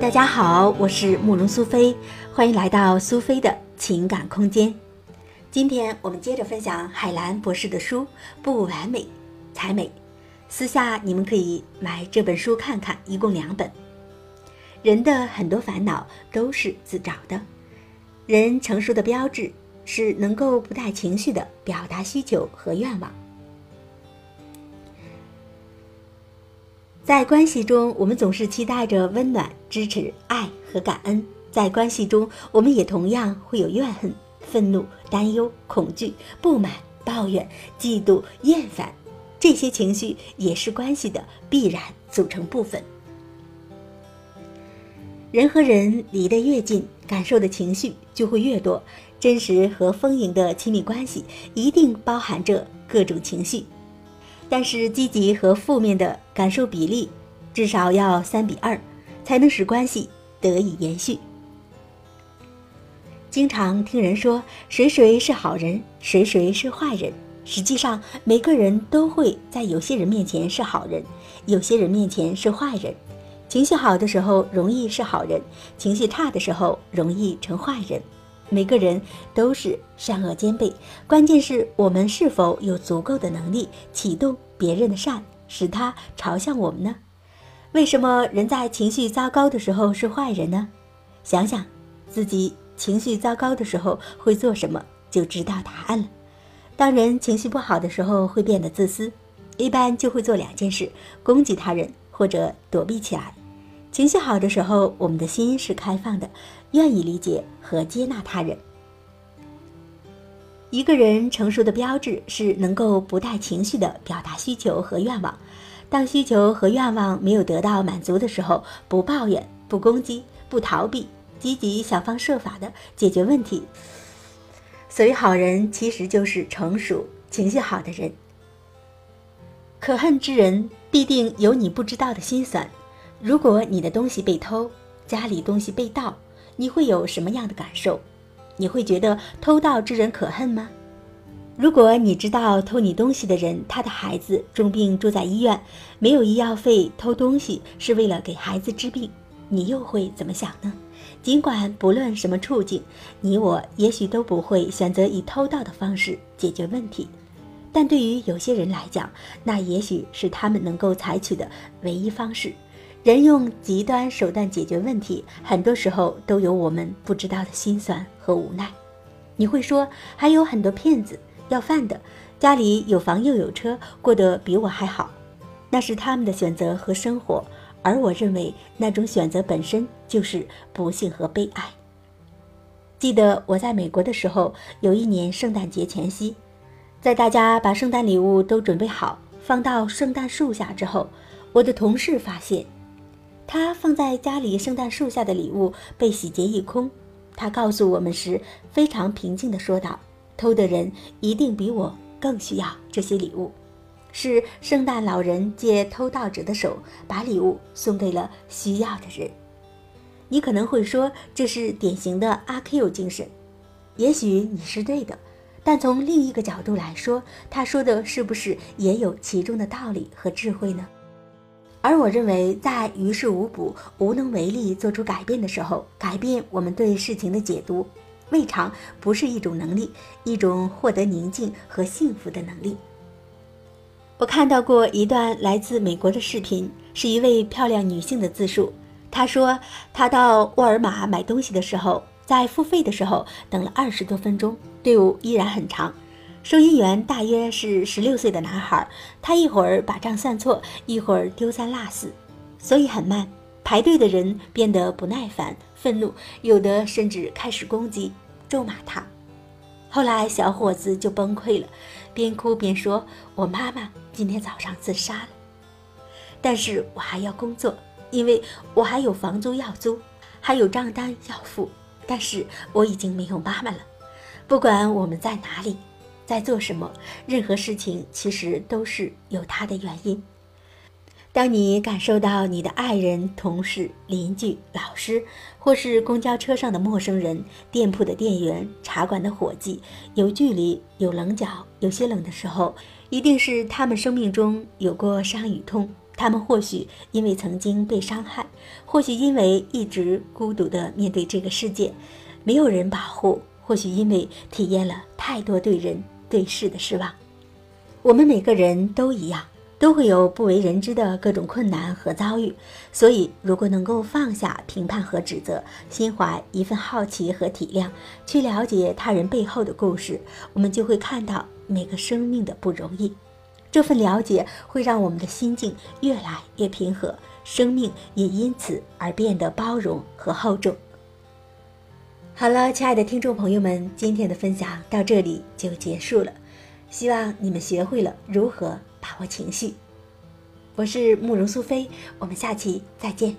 大家好，我是慕容苏菲，欢迎来到苏菲的情感空间。今天我们接着分享海兰博士的书《不完美才美》，私下你们可以买这本书看看，一共两本。人的很多烦恼都是自找的，人成熟的标志是能够不带情绪的表达需求和愿望。在关系中，我们总是期待着温暖、支持、爱和感恩。在关系中，我们也同样会有怨恨、愤怒、担忧、恐惧、不满、抱怨、嫉妒、厌烦，这些情绪也是关系的必然组成部分。人和人离得越近，感受的情绪就会越多。真实和丰盈的亲密关系一定包含着各种情绪。但是积极和负面的感受比例至少要三比二，才能使关系得以延续。经常听人说谁谁是好人，谁谁是坏人，实际上每个人都会在有些人面前是好人，有些人面前是坏人。情绪好的时候容易是好人，情绪差的时候容易成坏人。每个人都是善恶兼备，关键是我们是否有足够的能力启动别人的善，使他朝向我们呢？为什么人在情绪糟糕的时候是坏人呢？想想自己情绪糟糕的时候会做什么，就知道答案了。当人情绪不好的时候，会变得自私，一般就会做两件事：攻击他人或者躲避起来。情绪好的时候，我们的心是开放的，愿意理解和接纳他人。一个人成熟的标志是能够不带情绪的表达需求和愿望。当需求和愿望没有得到满足的时候，不抱怨、不攻击、不逃避，积极想方设法的解决问题。所谓好人，其实就是成熟、情绪好的人。可恨之人，必定有你不知道的心酸。如果你的东西被偷，家里东西被盗，你会有什么样的感受？你会觉得偷盗之人可恨吗？如果你知道偷你东西的人，他的孩子重病住在医院，没有医药费，偷东西是为了给孩子治病，你又会怎么想呢？尽管不论什么处境，你我也许都不会选择以偷盗的方式解决问题，但对于有些人来讲，那也许是他们能够采取的唯一方式。人用极端手段解决问题，很多时候都有我们不知道的心酸和无奈。你会说，还有很多骗子要饭的，家里有房又有车，过得比我还好，那是他们的选择和生活。而我认为，那种选择本身就是不幸和悲哀。记得我在美国的时候，有一年圣诞节前夕，在大家把圣诞礼物都准备好，放到圣诞树下之后，我的同事发现。他放在家里圣诞树下的礼物被洗劫一空，他告诉我们时非常平静地说道：“偷的人一定比我更需要这些礼物，是圣诞老人借偷盗者的手把礼物送给了需要的人。”你可能会说这是典型的阿 Q 精神，也许你是对的，但从另一个角度来说，他说的是不是也有其中的道理和智慧呢？而我认为，在于事无补、无能为力做出改变的时候，改变我们对事情的解读，未尝不是一种能力，一种获得宁静和幸福的能力。我看到过一段来自美国的视频，是一位漂亮女性的自述。她说，她到沃尔玛买东西的时候，在付费的时候等了二十多分钟，队伍依然很长。收银员大约是十六岁的男孩，他一会儿把账算错，一会儿丢三落四，所以很慢。排队的人变得不耐烦、愤怒，有的甚至开始攻击、咒骂他。后来小伙子就崩溃了，边哭边说：“我妈妈今天早上自杀了，但是我还要工作，因为我还有房租要租，还有账单要付。但是我已经没有妈妈了，不管我们在哪里。”在做什么？任何事情其实都是有它的原因。当你感受到你的爱人、同事、邻居、老师，或是公交车上的陌生人、店铺的店员、茶馆的伙计有距离、有棱角、有些冷的时候，一定是他们生命中有过伤与痛，他们或许因为曾经被伤害，或许因为一直孤独地面对这个世界，没有人保护，或许因为体验了太多对人对事的失望。我们每个人都一样，都会有不为人知的各种困难和遭遇。所以，如果能够放下评判和指责，心怀一份好奇和体谅，去了解他人背后的故事，我们就会看到每个生命的不容易。这份了解会让我们的心境越来越平和，生命也因此而变得包容和厚重。好了，亲爱的听众朋友们，今天的分享到这里就结束了。希望你们学会了如何把握情绪。我是慕容苏菲，我们下期再见。